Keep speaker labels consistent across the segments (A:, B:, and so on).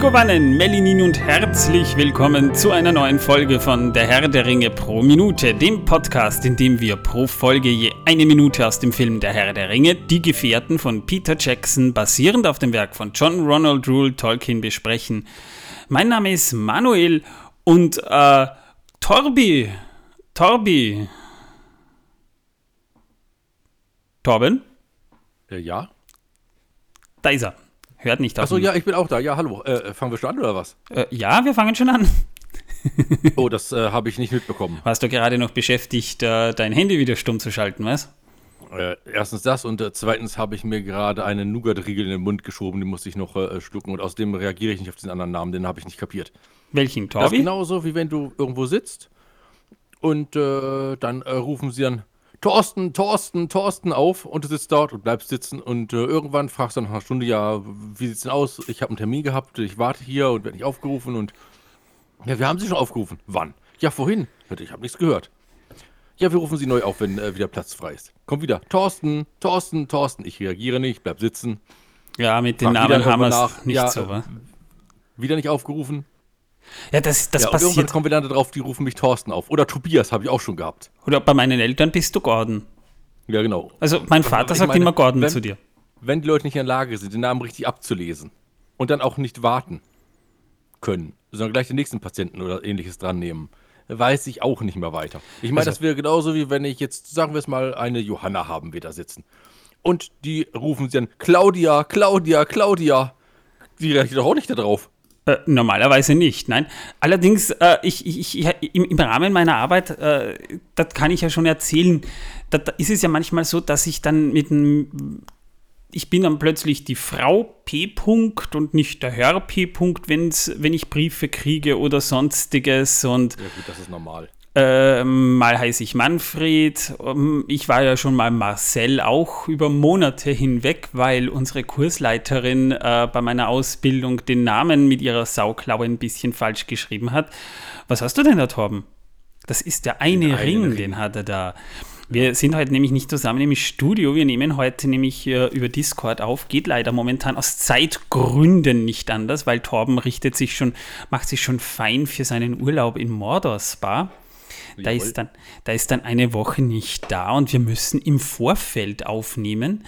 A: Megowannen, Melinin und herzlich willkommen zu einer neuen Folge von Der Herr der Ringe pro Minute, dem Podcast, in dem wir pro Folge je eine Minute aus dem Film Der Herr der Ringe, Die Gefährten von Peter Jackson, basierend auf dem Werk von John Ronald Rule Tolkien besprechen. Mein Name ist Manuel und äh, Torbi, Torbi, Torben?
B: Äh, ja?
A: Da ist er. Hört nicht auf.
B: Achso, ja, ich bin auch da. Ja, hallo. Äh, fangen wir schon an oder was?
A: Äh, ja, wir fangen schon an.
B: oh, das äh, habe ich nicht mitbekommen.
A: Warst du gerade noch beschäftigt, äh, dein Handy wieder stumm zu schalten, was?
B: Äh, erstens das und äh, zweitens habe ich mir gerade einen Nougat-Riegel in den Mund geschoben, den musste ich noch schlucken und außerdem reagiere ich nicht auf den anderen Namen, den habe ich nicht kapiert.
A: Welchen,
B: Torbi? Das ist genauso, wie wenn du irgendwo sitzt und dann rufen sie dann, Thorsten, Thorsten, Thorsten auf und du sitzt dort und bleibst sitzen und äh, irgendwann fragst du nach einer Stunde, ja, wie sieht's denn aus? Ich habe einen Termin gehabt, ich warte hier und werde nicht aufgerufen und ja, wir haben Sie schon aufgerufen. Wann? Ja, vorhin. Ich habe nichts gehört. Ja, wir rufen Sie neu auf, wenn äh, wieder Platz frei ist. Komm wieder. Thorsten, Thorsten, Thorsten. Ich reagiere nicht, bleib sitzen.
A: Ja, mit den Namen haben wir es nicht ja, so, wa?
B: Wieder nicht aufgerufen.
A: Ja, das, das ja, passiert.
B: Irgendwann kommen wir dann darauf, die rufen mich Thorsten auf. Oder Tobias, habe ich auch schon gehabt.
A: Oder bei meinen Eltern bist du Gordon.
B: Ja, genau.
A: Also mein Vater sagt meine, immer Gordon wenn, zu dir.
B: Wenn die Leute nicht in der Lage sind, den Namen richtig abzulesen und dann auch nicht warten können, sondern gleich den nächsten Patienten oder ähnliches dran nehmen, weiß ich auch nicht mehr weiter. Ich meine, also, das wäre genauso wie wenn ich jetzt, sagen wir es mal, eine Johanna haben wir da sitzen. Und die rufen sie dann, Claudia, Claudia, Claudia. Die reagiert doch auch nicht darauf.
A: Äh, normalerweise nicht, nein. Allerdings, äh, ich, ich, ich, im, im, Rahmen meiner Arbeit, äh, das kann ich ja schon erzählen, da, da ist es ja manchmal so, dass ich dann mit einem, ich bin dann plötzlich die Frau P. -Punkt und nicht der Herr P. -Punkt, wenn ich Briefe kriege oder sonstiges. Und,
B: ja gut, das ist normal.
A: Äh, mal heiße ich Manfred. Ähm, ich war ja schon mal Marcel auch über Monate hinweg, weil unsere Kursleiterin äh, bei meiner Ausbildung den Namen mit ihrer Sauklaue ein bisschen falsch geschrieben hat. Was hast du denn da, Torben? Das ist der eine Ring, Ring, den hat er da. Wir sind heute nämlich nicht zusammen im Studio. Wir nehmen heute nämlich äh, über Discord auf. Geht leider momentan aus Zeitgründen nicht anders, weil Torben richtet sich schon, macht sich schon fein für seinen Urlaub in Mordor Spa. Da ist, dann, da ist dann eine Woche nicht da und wir müssen im Vorfeld aufnehmen.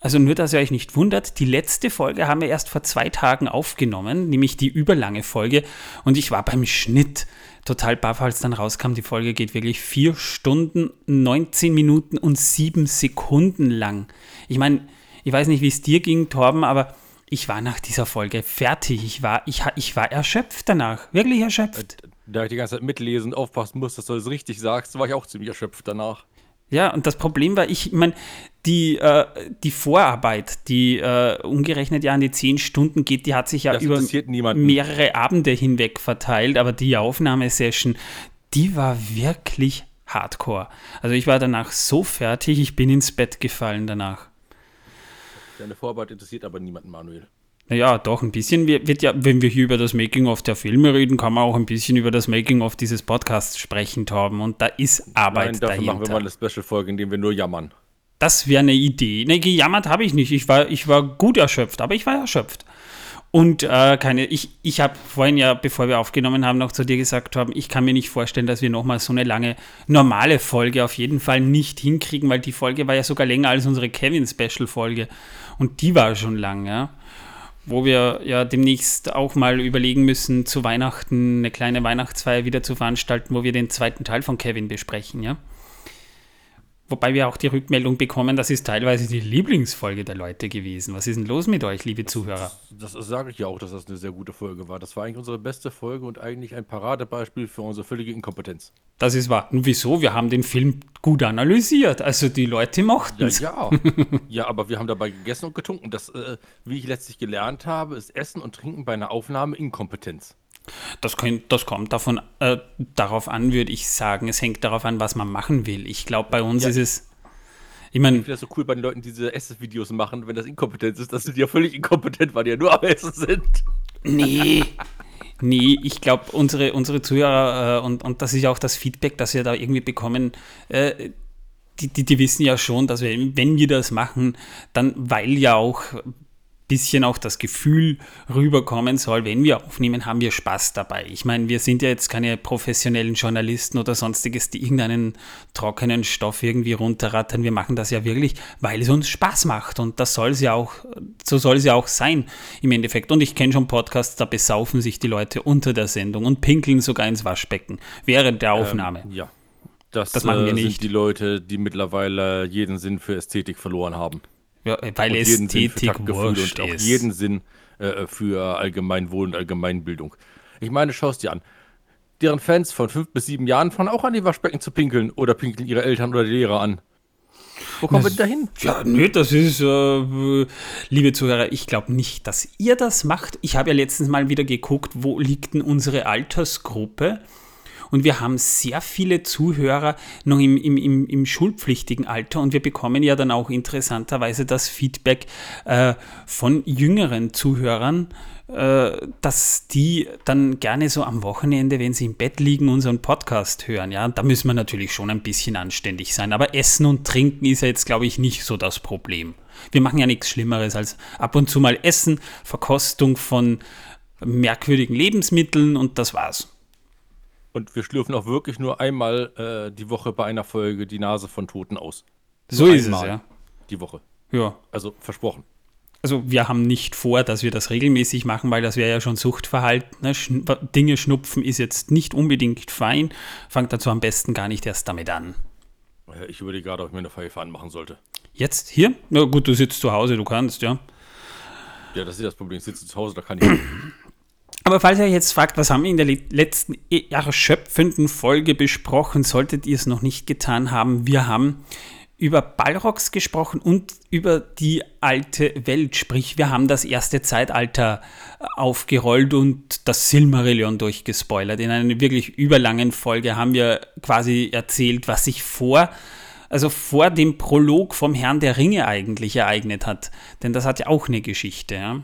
A: Also nur, dass ihr euch nicht wundert, die letzte Folge haben wir erst vor zwei Tagen aufgenommen, nämlich die überlange Folge. Und ich war beim Schnitt total baff, als dann rauskam, die Folge geht wirklich vier Stunden, 19 Minuten und sieben Sekunden lang. Ich meine, ich weiß nicht, wie es dir ging, Torben, aber ich war nach dieser Folge fertig. Ich war, ich, ich war erschöpft danach. Wirklich erschöpft.
B: Da ich die ganze Zeit mitlesen und aufpassen muss, dass du es richtig sagst, war ich auch ziemlich erschöpft danach.
A: Ja, und das Problem war, ich meine, die, äh, die Vorarbeit, die äh, umgerechnet ja an die zehn Stunden geht, die hat sich ja das über mehrere Abende hinweg verteilt, aber die Aufnahmesession, die war wirklich hardcore. Also ich war danach so fertig, ich bin ins Bett gefallen danach.
B: Deine Vorarbeit interessiert aber niemanden, Manuel.
A: Naja, doch, ein bisschen wird ja, wenn wir hier über das Making-of der Filme reden, kann man auch ein bisschen über das Making-of dieses Podcasts sprechen, Torben. Und da ist Arbeit Nein, dafür dahinter. machen wir
B: mal eine Special-Folge, in der wir nur jammern.
A: Das wäre eine Idee. Ne, gejammert habe ich nicht. Ich war, ich war gut erschöpft, aber ich war erschöpft. Und äh, keine, ich, ich habe vorhin ja, bevor wir aufgenommen haben, noch zu dir gesagt haben, ich kann mir nicht vorstellen, dass wir nochmal so eine lange normale Folge auf jeden Fall nicht hinkriegen, weil die Folge war ja sogar länger als unsere Kevin-Special-Folge. Und die war schon lang, ja wo wir ja demnächst auch mal überlegen müssen, zu Weihnachten eine kleine Weihnachtsfeier wieder zu veranstalten, wo wir den zweiten Teil von Kevin besprechen, ja. Wobei wir auch die Rückmeldung bekommen, das ist teilweise die Lieblingsfolge der Leute gewesen. Was ist denn los mit euch, liebe Zuhörer?
B: Das, das sage ich ja auch, dass das eine sehr gute Folge war. Das war eigentlich unsere beste Folge und eigentlich ein Paradebeispiel für unsere völlige Inkompetenz.
A: Das ist wahr. Nun wieso? Wir haben den Film gut analysiert. Also die Leute mochten es.
B: Ja, ja. ja, aber wir haben dabei gegessen und getrunken. Das, äh, wie ich letztlich gelernt habe, ist Essen und Trinken bei einer Aufnahme Inkompetenz.
A: Das, könnt, das kommt davon, äh, darauf an, würde ich sagen. Es hängt darauf an, was man machen will. Ich glaube, bei uns ja. ist es.
B: Ich meine. Ich finde das so cool bei den Leuten, die diese Essensvideos machen, wenn das Inkompetenz ist, dass sie ja völlig inkompetent, weil die ja nur am Essen sind.
A: Nee. Nee, ich glaube, unsere, unsere Zuhörer, äh, und, und das ist ja auch das Feedback, das wir da irgendwie bekommen, äh, die, die, die wissen ja schon, dass wir, wenn wir das machen, dann weil ja auch bisschen auch das Gefühl rüberkommen soll, wenn wir aufnehmen, haben wir Spaß dabei. Ich meine, wir sind ja jetzt keine professionellen Journalisten oder sonstiges, die irgendeinen trockenen Stoff irgendwie runterrattern. Wir machen das ja wirklich, weil es uns Spaß macht und das soll es ja auch, so soll es ja auch sein im Endeffekt. Und ich kenne schon Podcasts, da besaufen sich die Leute unter der Sendung und pinkeln sogar ins Waschbecken während der Aufnahme.
B: Ähm, ja. Das, das machen wir äh, nicht. sind die Leute, die mittlerweile jeden Sinn für Ästhetik verloren haben.
A: Ja, weil und Ästhetik wurscht
B: und auch jeden Sinn äh, für Allgemeinwohl und Allgemeinbildung. Ich meine, schau es dir an. Deren Fans von fünf bis sieben Jahren fahren auch an die Waschbecken zu pinkeln oder pinkeln ihre Eltern oder die Lehrer an. Wo kommen das, wir denn dahin?
A: Ja, nö, das ist, äh, liebe Zuhörer, ich glaube nicht, dass ihr das macht. Ich habe ja letztens mal wieder geguckt, wo liegt denn unsere Altersgruppe? Und wir haben sehr viele Zuhörer noch im, im, im, schulpflichtigen Alter und wir bekommen ja dann auch interessanterweise das Feedback äh, von jüngeren Zuhörern, äh, dass die dann gerne so am Wochenende, wenn sie im Bett liegen, unseren Podcast hören. Ja, da müssen wir natürlich schon ein bisschen anständig sein. Aber Essen und Trinken ist ja jetzt, glaube ich, nicht so das Problem. Wir machen ja nichts Schlimmeres als ab und zu mal Essen, Verkostung von merkwürdigen Lebensmitteln und das war's.
B: Und wir schlürfen auch wirklich nur einmal äh, die Woche bei einer Folge die Nase von Toten aus.
A: So nur ist es, ja.
B: Die Woche.
A: Ja.
B: Also versprochen.
A: Also wir haben nicht vor, dass wir das regelmäßig machen, weil das wäre ja schon Suchtverhalten. Ne? Schn Dinge schnupfen ist jetzt nicht unbedingt fein. Fangt dazu am besten gar nicht erst damit an.
B: Ich überlege gerade, ob ich mir eine Pfeife anmachen sollte.
A: Jetzt? Hier? Na gut, du sitzt zu Hause, du kannst, ja.
B: Ja, das ist das Problem. Ich sitze zu Hause, da kann ich.
A: Aber falls ihr jetzt fragt, was haben wir in der letzten erschöpfenden Folge besprochen, solltet ihr es noch nicht getan haben, wir haben über Balrogs gesprochen und über die alte Welt. Sprich, wir haben das erste Zeitalter aufgerollt und das Silmarillion durchgespoilert. In einer wirklich überlangen Folge haben wir quasi erzählt, was sich vor, also vor dem Prolog vom Herrn der Ringe eigentlich ereignet hat. Denn das hat ja auch eine Geschichte. Ja?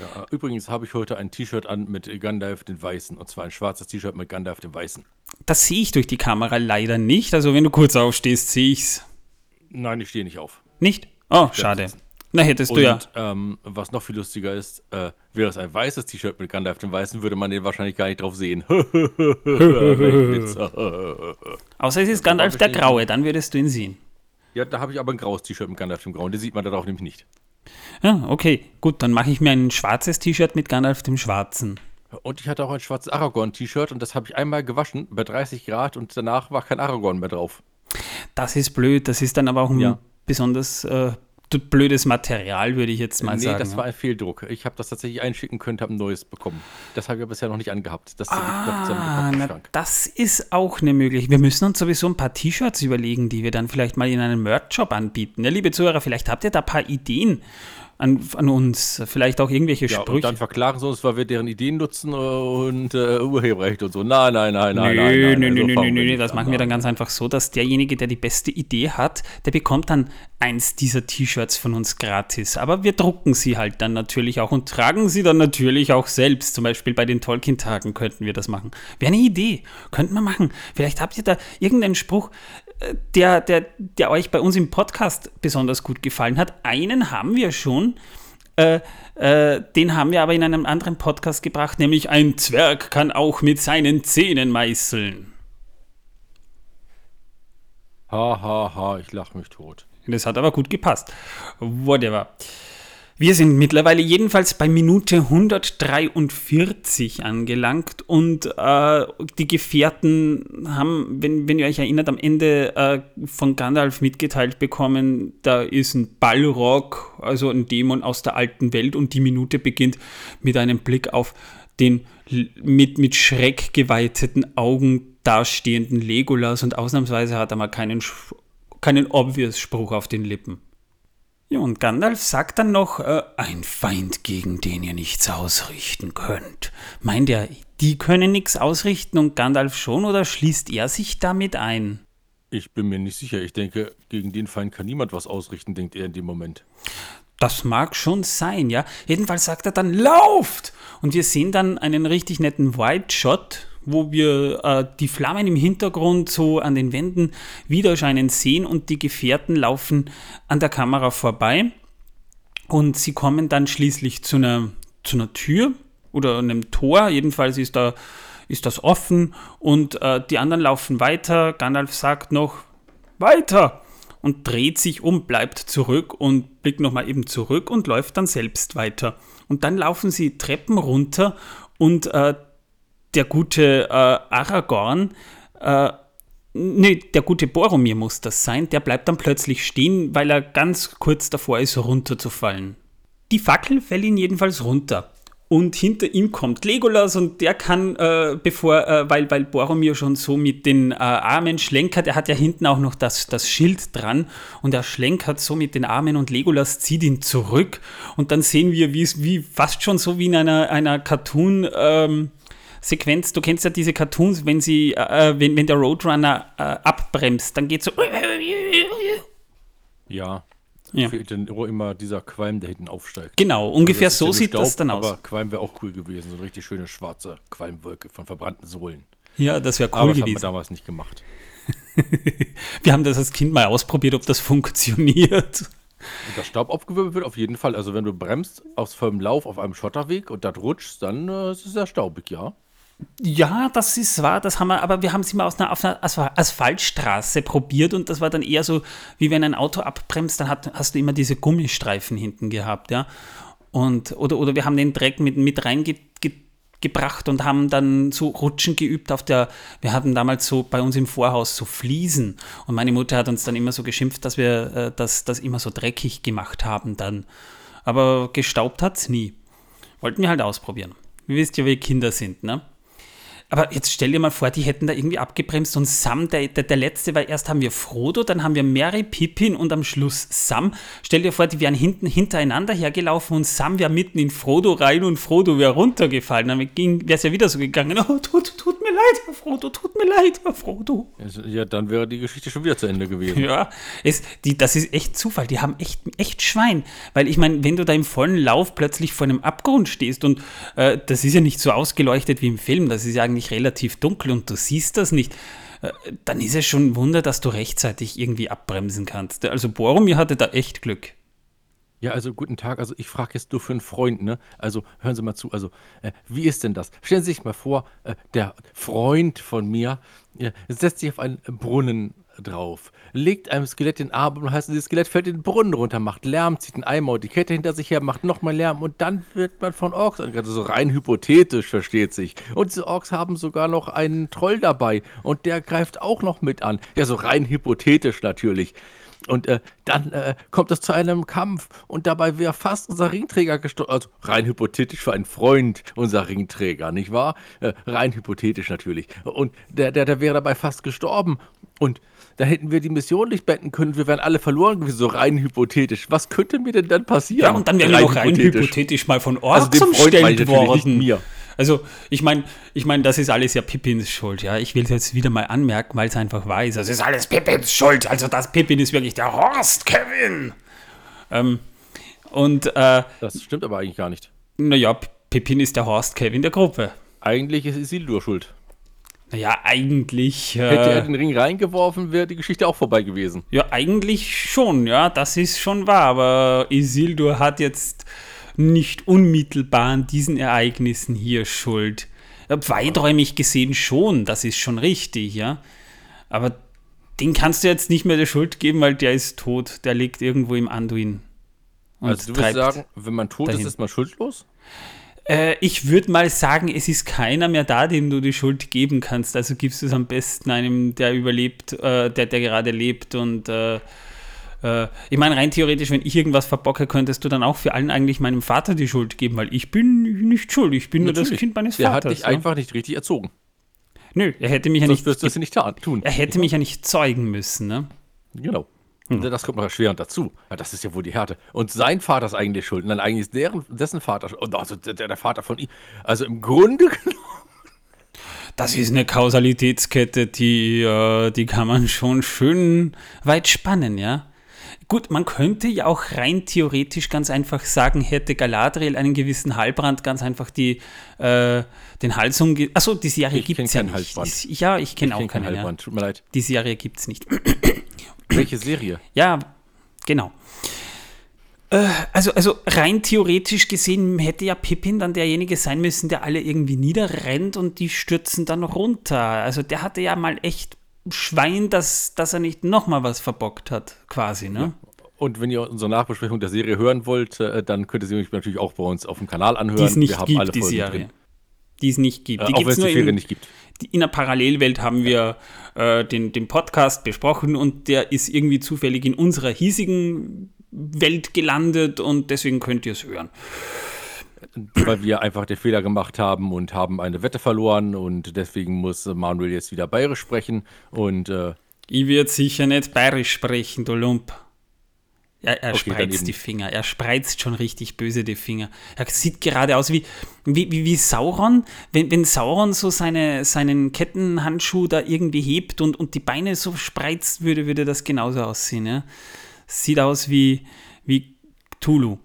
B: Ja, übrigens habe ich heute ein T-Shirt an mit Gandalf den Weißen. Und zwar ein schwarzes T-Shirt mit Gandalf den Weißen.
A: Das sehe ich durch die Kamera leider nicht. Also wenn du kurz aufstehst, sehe ich es.
B: Nein, ich stehe nicht auf.
A: Nicht? Oh, schade. Na, hättest
B: und,
A: du ja.
B: Ähm, was noch viel lustiger ist, äh, wäre es ein weißes T-Shirt mit Gandalf dem Weißen, würde man den wahrscheinlich gar nicht drauf sehen.
A: Außer es ist Gandalf der Graue, dann würdest du ihn sehen.
B: Ja, da habe ich aber ein graues T-Shirt mit Gandalf dem Grauen. Den sieht man darauf nämlich nicht.
A: Ja, okay, gut, dann mache ich mir ein schwarzes T-Shirt mit Gandalf dem Schwarzen.
B: Und ich hatte auch ein schwarzes Aragorn-T-Shirt und das habe ich einmal gewaschen bei 30 Grad und danach war kein Aragorn mehr drauf.
A: Das ist blöd, das ist dann aber auch ein ja. besonders äh, blödes Material, würde ich jetzt mal nee, sagen.
B: Nee, das war ein Fehldruck. Ich habe das tatsächlich einschicken können, habe ein neues bekommen. Das habe ich bisher noch nicht angehabt. Das,
A: ah, na, das ist auch eine Möglichkeit. Wir müssen uns sowieso ein paar T-Shirts überlegen, die wir dann vielleicht mal in einem Merch-Shop anbieten. Ja, liebe Zuhörer, vielleicht habt ihr da ein paar Ideen an, an uns. Vielleicht auch irgendwelche ja, Sprüche. Und
B: dann verklagen sie uns, weil wir deren Ideen nutzen und äh, Urheberrecht und so. Nein, nein, nein, nein,
A: nö,
B: nein.
A: Nö, nö, nö, nö, nö, das machen wir dann ganz einfach so, dass derjenige, der die beste Idee hat, der bekommt dann eins dieser T-Shirts von uns gratis. Aber wir drucken sie halt dann natürlich auch und tragen sie dann natürlich auch selbst. Zum Beispiel bei den Tolkien-Tagen könnten wir das machen. Wäre eine Idee. Könnten wir machen. Vielleicht habt ihr da irgendeinen Spruch, der, der, der euch bei uns im Podcast besonders gut gefallen hat. Einen haben wir schon. Äh, äh, den haben wir aber in einem anderen Podcast gebracht, nämlich ein Zwerg kann auch mit seinen Zähnen meißeln.
B: Ha, ha, ha, ich lach mich tot.
A: Das hat aber gut gepasst. Whatever. Wir sind mittlerweile jedenfalls bei Minute 143 angelangt und äh, die Gefährten haben, wenn, wenn ihr euch erinnert, am Ende äh, von Gandalf mitgeteilt bekommen, da ist ein Ballrock, also ein Dämon aus der alten Welt und die Minute beginnt mit einem Blick auf den mit, mit Schreck geweiteten Augen dastehenden Legolas und ausnahmsweise hat er mal keinen, keinen obvious Spruch auf den Lippen. Ja, und Gandalf sagt dann noch, äh, ein Feind, gegen den ihr nichts ausrichten könnt. Meint er, die können nichts ausrichten und Gandalf schon oder schließt er sich damit ein?
B: Ich bin mir nicht sicher. Ich denke, gegen den Feind kann niemand was ausrichten, denkt er in dem Moment.
A: Das mag schon sein, ja. Jedenfalls sagt er dann, lauft! Und wir sehen dann einen richtig netten White Shot wo wir äh, die Flammen im Hintergrund so an den Wänden widerscheinen sehen und die Gefährten laufen an der Kamera vorbei. Und sie kommen dann schließlich zu einer, zu einer Tür oder einem Tor. Jedenfalls ist, da, ist das offen und äh, die anderen laufen weiter. Gandalf sagt noch, weiter! Und dreht sich um, bleibt zurück und blickt nochmal eben zurück und läuft dann selbst weiter. Und dann laufen sie Treppen runter und äh, der gute äh, Aragorn, äh, nee, der gute Boromir muss das sein, der bleibt dann plötzlich stehen, weil er ganz kurz davor ist, runterzufallen. Die Fackel fällt ihn jedenfalls runter. Und hinter ihm kommt Legolas und der kann, äh, bevor, äh, weil, weil Boromir schon so mit den äh, Armen schlenkert, er hat ja hinten auch noch das, das Schild dran und er schlenkert so mit den Armen und Legolas zieht ihn zurück und dann sehen wir, wie es wie fast schon so wie in einer, einer Cartoon- ähm, Sequenz, du kennst ja diese Cartoons, wenn sie, äh, wenn, wenn der Roadrunner äh, abbremst, dann geht so.
B: Ja.
A: Ja.
B: Dann immer dieser Qualm, der hinten aufsteigt.
A: Genau, ungefähr
B: Also
A: so sieht
B: nur
A: das
B: Staub,
A: dann aus.
B: Aber Qualm wäre auch cool gewesen. So eine richtig schöne schwarze Qualmwolke von verbrannten Sohlen.
A: Ja, das wäre
B: aber
A: cool
B: das haben wir
A: gewesen.
B: damals nicht gemacht.
A: Wir haben das als Kind mal ausprobiert, ob das funktioniert.
B: Und das Staub aufgewirbelt wird auf jeden Fall. Also wenn du bremst aus vollem Lauf auf einem Schotterweg und das rutschst, dann äh, ist es sehr staubig, ja.
A: Ja, das ist wahr, das haben wir, aber wir haben es immer aus einer, auf einer Aspha- Asphaltstraße probiert und das war dann eher so, wie wenn ein Auto abbremst, dann hat, hast du immer diese Gummistreifen hinten gehabt, ja. Und, oder, oder wir haben den Dreck mit, mit reingebracht und haben dann so Rutschen geübt auf der, wir hatten damals so bei uns im Vorhaus so Fliesen und meine Mutter hat uns dann immer so geschimpft, dass wir äh, das, das immer so dreckig gemacht haben dann. Aber gestaubt hat es nie. Wollten wir halt ausprobieren. Ihr wisst ja, wie Kinder sind, ne? Aber jetzt stell dir mal vor, die hätten da irgendwie abgebremst und Sam, der, der, der letzte, weil erst haben wir Frodo, dann haben wir Mary, Pippin und am Schluss Sam. Stell dir vor, die wären hinten hintereinander hergelaufen und Sam wäre mitten in Frodo rein und Frodo wäre runtergefallen. Dann wäre es ja wieder so gegangen. Oh, tut, tut mir leid, Herr Frodo, tut mir leid, Herr Frodo.
B: Also, Ja, dann wäre die Geschichte schon wieder zu Ende gewesen.
A: Ja, es, die, das ist echt Zufall. Die haben echt, echt Schwein. Weil ich meine, wenn du da im vollen Lauf plötzlich vor einem Abgrund stehst und äh, das ist ja nicht so ausgeleuchtet wie im Film, das ist ja eigentlich relativ dunkel und du siehst das nicht, äh, dann ist es schon ein Wunder, dass du rechtzeitig irgendwie abbremsen kannst. Also Boromir hatte da echt Glück.
B: Ja, also guten Tag. Also ich frage jetzt nur für einen Freund, ne? Also hören Sie mal zu. Also äh, wie ist denn das? Stellen Sie sich mal vor, äh, der Freund von mir äh, setzt sich auf einen Brunnen drauf, legt einem Skelett den Arm und heißt, dieses Skelett fällt in den Brunnen runter, macht Lärm, zieht einen Eimer und die Kette hinter sich her, macht nochmal Lärm und dann wird man von Orks angegriffen. So rein hypothetisch, versteht sich. Und diese Orks haben sogar noch einen Troll dabei und der greift auch noch mit an. Ja, so rein hypothetisch natürlich. Und äh, dann äh, kommt es zu einem Kampf und dabei wäre fast unser Ringträger gestorben. Also rein hypothetisch für einen Freund unser Ringträger, nicht wahr? Äh, rein hypothetisch natürlich. Und der, der, der wäre dabei fast gestorben. Und da hätten wir die Mission nicht beenden können. Wir wären alle verloren gewesen, so rein hypothetisch. Was könnte mir denn dann passieren?
A: Ja, und dann wären wir noch rein hypothetisch mal von Orks
B: Also meine
A: umstellt worden.
B: mir.
A: Also, ich meine, ich mein, das ist alles ja Pippins Schuld, ja. Ich will es jetzt wieder mal anmerken, weil es einfach. Also, es ist alles Pippins Schuld. Also, das Pippin ist wirklich der Horst Kevin. Ähm, und, äh,
B: Das stimmt aber eigentlich gar nicht.
A: naja, Pippin ist der Horst Kevin der Gruppe.
B: Eigentlich ist Isildur schuld.
A: Naja, eigentlich.
B: Hätte er
A: Äh,
B: den Ring reingeworfen, wäre die Geschichte auch vorbei gewesen.
A: ja, eigentlich schon, ja, das ist schon wahr. Aber Isildur hat jetzt nicht unmittelbar an diesen Ereignissen hier Schuld. Ja, Weiträumig gesehen schon, das ist schon richtig, ja. Aber den kannst du jetzt nicht mehr der Schuld geben, weil der ist tot. Der liegt irgendwo im Anduin. Und
B: also du würdest
A: treibt-
B: sagen, wenn man tot
A: dahin.
B: ist, ist man schuldlos?
A: Äh, ich würde mal sagen, es ist keiner mehr da, dem du die Schuld geben kannst. Also gibst du es am besten einem, der überlebt, äh, der, der gerade lebt. Und äh, äh, ich meine, rein theoretisch, wenn ich irgendwas verbocke, könntest du dann auch für allen eigentlich meinem Vater die Schuld geben, weil ich bin nicht schuld. Ich bin nur das
B: Natürlich.
A: Kind meines
B: Der hat
A: Vaters.
B: dich
A: ja.
B: einfach nicht richtig erzogen.
A: Nö, er hätte mich ja nicht,
B: wirst du nicht tun.
A: er hätte mich ja nicht zeugen müssen. Ne?
B: Genau. Das kommt noch erschwerend dazu. Ja, das ist ja wohl die Härte. Und sein Vater ist eigentlich schuld. Und dann eigentlich ist deren, dessen Vater schuld. Also der, der Vater von ihm. Also im Grunde genommen.
A: Das ist eine Kausalitätskette, die, äh, die kann man schon schön weit spannen, ja. Gut, man könnte ja auch rein theoretisch ganz einfach sagen, hätte Galadriel einen gewissen Halbrand ganz einfach die, äh, den Hals umge... Achso, die Serie gibt es ja
B: keinen
A: nicht.
B: Halbrand.
A: Die- Ja, ich kenne auch
B: Kein
A: keinen. Ja.
B: Heilbrand. Tut mir leid.
A: Die Serie gibt es nicht.
B: Welche Serie?
A: Ja, genau. Äh, also, also rein theoretisch gesehen hätte ja Pippin dann derjenige sein müssen, der alle irgendwie niederrennt und die stürzen dann runter. Also der hatte ja mal echt Schwein, dass, dass er nicht nochmal was verbockt hat, quasi, ne? Ja.
B: Und wenn ihr unsere Nachbesprechung der Serie hören wollt, äh, dann könnt ihr sie natürlich auch bei uns auf dem Kanal anhören.
A: Die es nicht wir gibt, die Serie. Drin. Die es nicht gibt.
B: Die äh, auch wenn es die Serie nicht gibt.
A: In der Parallelwelt haben wir äh, den, den Podcast besprochen und der ist irgendwie zufällig in unserer hiesigen Welt gelandet und deswegen könnt ihr es hören.
B: Weil wir einfach den Fehler gemacht haben und haben eine Wette verloren und deswegen muss Manuel jetzt wieder bayerisch sprechen und äh,
A: ich werde sicher nicht bayerisch sprechen, du Lump. Er, er okay, spreizt die Finger. Er spreizt schon richtig böse die Finger. Er sieht gerade aus wie, wie, wie, wie Sauron. Wenn, wenn Sauron so seine, seinen Kettenhandschuh da irgendwie hebt und, und die Beine so spreizt würde, würde das genauso aussehen. Ja? Sieht aus wie, wie Tulu.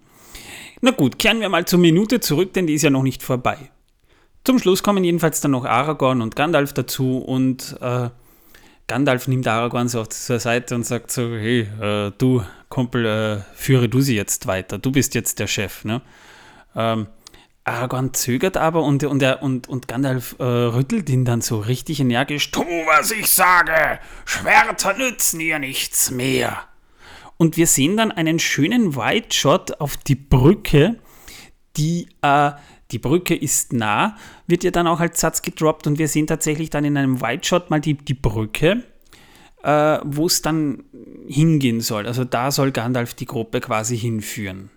A: Na gut, kehren wir mal zur Minute zurück, denn die ist ja noch nicht vorbei. Zum Schluss kommen jedenfalls dann noch Aragorn und Gandalf dazu und äh, Gandalf nimmt Aragorn so zur Seite und sagt so, hey, äh, du, Kumpel, äh, führe du sie jetzt weiter, du bist jetzt der Chef, ne? Ähm, Aragorn zögert aber und, und, er, und, und Gandalf äh, rüttelt ihn dann so richtig energisch. Tu, was ich sage! Schwerter nützen ihr nichts mehr! Und wir sehen dann einen schönen White Shot auf die Brücke, die, äh, die Brücke ist nah, wird ja dann auch als Satz gedroppt und wir sehen tatsächlich dann in einem White Shot mal die, die Brücke, äh, wo es dann hingehen soll. Also da soll Gandalf die Gruppe quasi hinführen.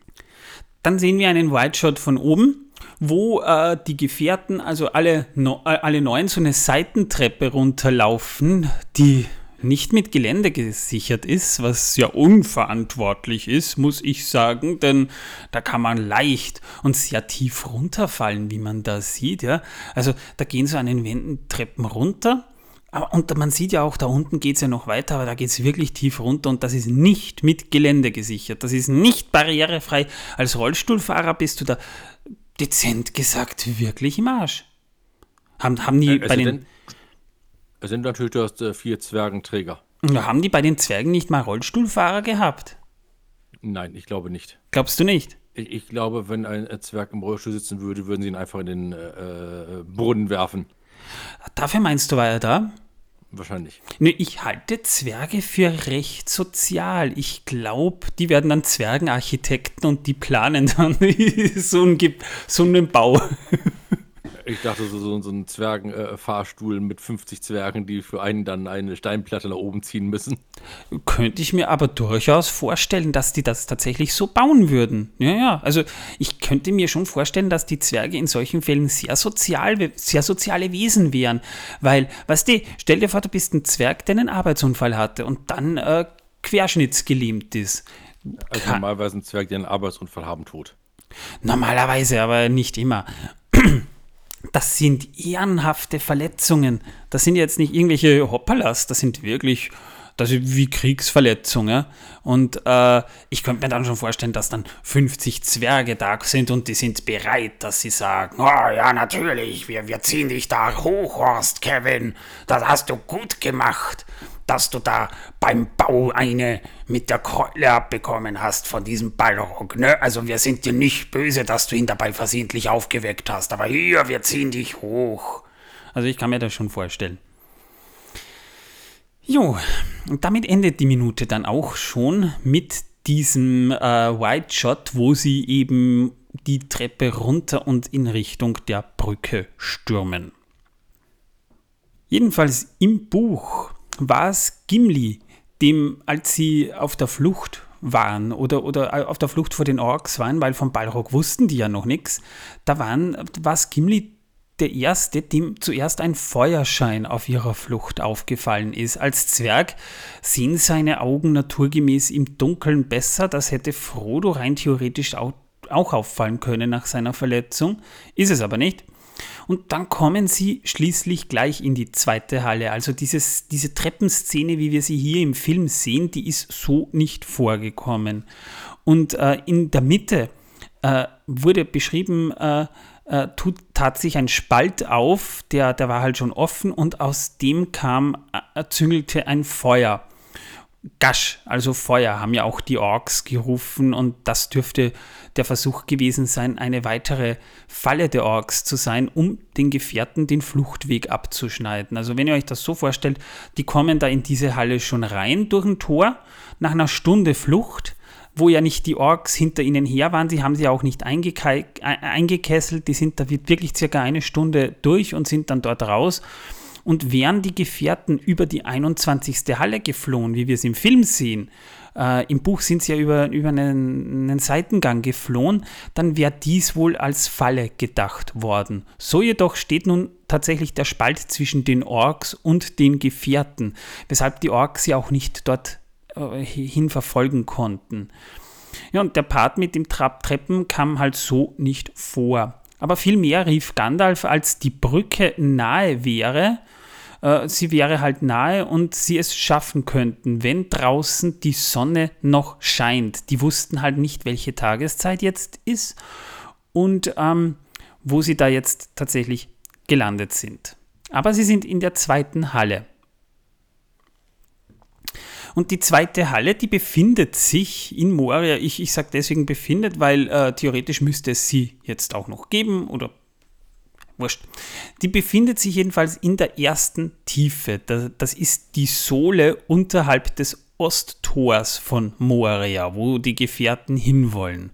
A: Dann sehen wir einen White Shot von oben, wo äh, die Gefährten, also alle, no, alle neun, so eine Seitentreppe runterlaufen, die nicht mit Gelände gesichert ist, was ja unverantwortlich ist, muss ich sagen, denn da kann man leicht und sehr tief runterfallen, wie man da sieht. Ja? Also da gehen so an den Wänden Treppen runter. Aber, und man sieht ja auch, da unten geht es ja noch weiter, aber da geht es wirklich tief runter und das ist nicht mit Gelände gesichert. Das ist nicht barrierefrei. Als Rollstuhlfahrer bist du da dezent gesagt wirklich im Arsch. Haben, haben die also bei den
B: es sind natürlich das, äh, vier Zwergenträger.
A: Haben die bei den Zwergen nicht mal Rollstuhlfahrer gehabt?
B: Nein, ich glaube nicht.
A: Glaubst du nicht?
B: Ich, ich glaube, wenn ein Zwerg im Rollstuhl sitzen würde, würden sie ihn einfach in den äh, äh Boden werfen.
A: Dafür meinst du, war er da?
B: Wahrscheinlich.
A: Nö, ich halte Zwerge für recht sozial. Ich glaube, die werden dann Zwergenarchitekten und die planen dann so einen, so einen Bau.
B: Ich dachte, so, so, so ein Zwergenfahrstuhl äh, mit 50 Zwergen, die für einen dann eine Steinplatte nach oben ziehen müssen.
A: Könnte ich mir aber durchaus vorstellen, dass die das tatsächlich so bauen würden. Ja, ja. Also ich könnte mir schon vorstellen, dass die Zwerge in solchen Fällen sehr sozial, sehr soziale Wesen wären. Weil, weißt du, stell dir vor, du bist ein Zwerg, der einen Arbeitsunfall hatte und dann äh, querschnittsgelähmt ist.
B: Also normalerweise ein Zwerg, der einen Arbeitsunfall haben, tot.
A: Normalerweise, aber nicht immer das sind ehrenhafte Verletzungen. Das sind jetzt nicht irgendwelche Hoppalas, das sind wirklich, das ist wie Kriegsverletzungen. Und äh, ich könnte mir dann schon vorstellen, dass dann 50 Zwerge da sind und die sind bereit, dass sie sagen, oh ja, natürlich, wir, wir ziehen dich da hoch, Horst, Kevin, das hast du gut gemacht dass du da beim Bau eine mit der Keule abbekommen hast von diesem Ballrock. Ne? Also wir sind dir nicht böse, dass du ihn dabei versehentlich aufgeweckt hast, aber hier, wir ziehen dich hoch. Also ich kann mir das schon vorstellen. Jo, und damit endet die Minute dann auch schon mit diesem äh, White Shot, wo sie eben die Treppe runter und in Richtung der Brücke stürmen. Jedenfalls im Buch war es Gimli, dem, als sie auf der Flucht waren oder, oder auf der Flucht vor den Orks waren, weil vom Balrog wussten die ja noch nichts, da waren, war es Gimli der Erste, dem zuerst ein Feuerschein auf ihrer Flucht aufgefallen ist. Als Zwerg sehen seine Augen naturgemäß im Dunkeln besser. Das hätte Frodo rein theoretisch auch auffallen können nach seiner Verletzung. Ist es aber nicht. Und dann kommen sie schließlich gleich in die zweite Halle. Also dieses, diese Treppenszene, wie wir sie hier im Film sehen, die ist so nicht vorgekommen. Und äh, in der Mitte äh, wurde beschrieben, äh, äh tut, tat sich ein Spalt auf, der, der war halt schon offen und aus dem kam, äh, züngelte ein Feuer Gasch, also Feuer, haben ja auch die Orks gerufen und das dürfte der Versuch gewesen sein, eine weitere Falle der Orks zu sein, um den Gefährten den Fluchtweg abzuschneiden. Also wenn ihr euch das so vorstellt, die kommen da in diese Halle schon rein durch ein Tor nach einer Stunde Flucht, wo ja nicht die Orks hinter ihnen her waren, sie haben sie auch nicht eingekesselt, die sind da wirklich circa eine Stunde durch und sind dann dort raus. Und wären die Gefährten über die 21. Halle geflohen, wie wir es im Film sehen, äh, im Buch sind sie ja über, über einen, einen Seitengang geflohen, dann wäre dies wohl als Falle gedacht worden. So jedoch steht nun tatsächlich der Spalt zwischen den Orks und den Gefährten, weshalb die Orks ja auch nicht dort äh, hin verfolgen konnten. Ja, und der Part mit dem Trapptreppen kam halt so nicht vor. Aber vielmehr rief Gandalf, als die Brücke nahe wäre, äh, sie wäre halt nahe und sie es schaffen könnten, wenn draußen die Sonne noch scheint. Die wussten halt nicht, welche Tageszeit jetzt ist und ähm, wo sie da jetzt tatsächlich gelandet sind. Aber sie sind in der zweiten Halle. Und die zweite Halle, die befindet sich in Moria. Ich, ich sage deswegen befindet, weil äh, theoretisch müsste es sie jetzt auch noch geben oder wurscht. Die befindet sich jedenfalls in der ersten Tiefe. Das ist die Sohle unterhalb des Osttors von Moria, wo die Gefährten hinwollen.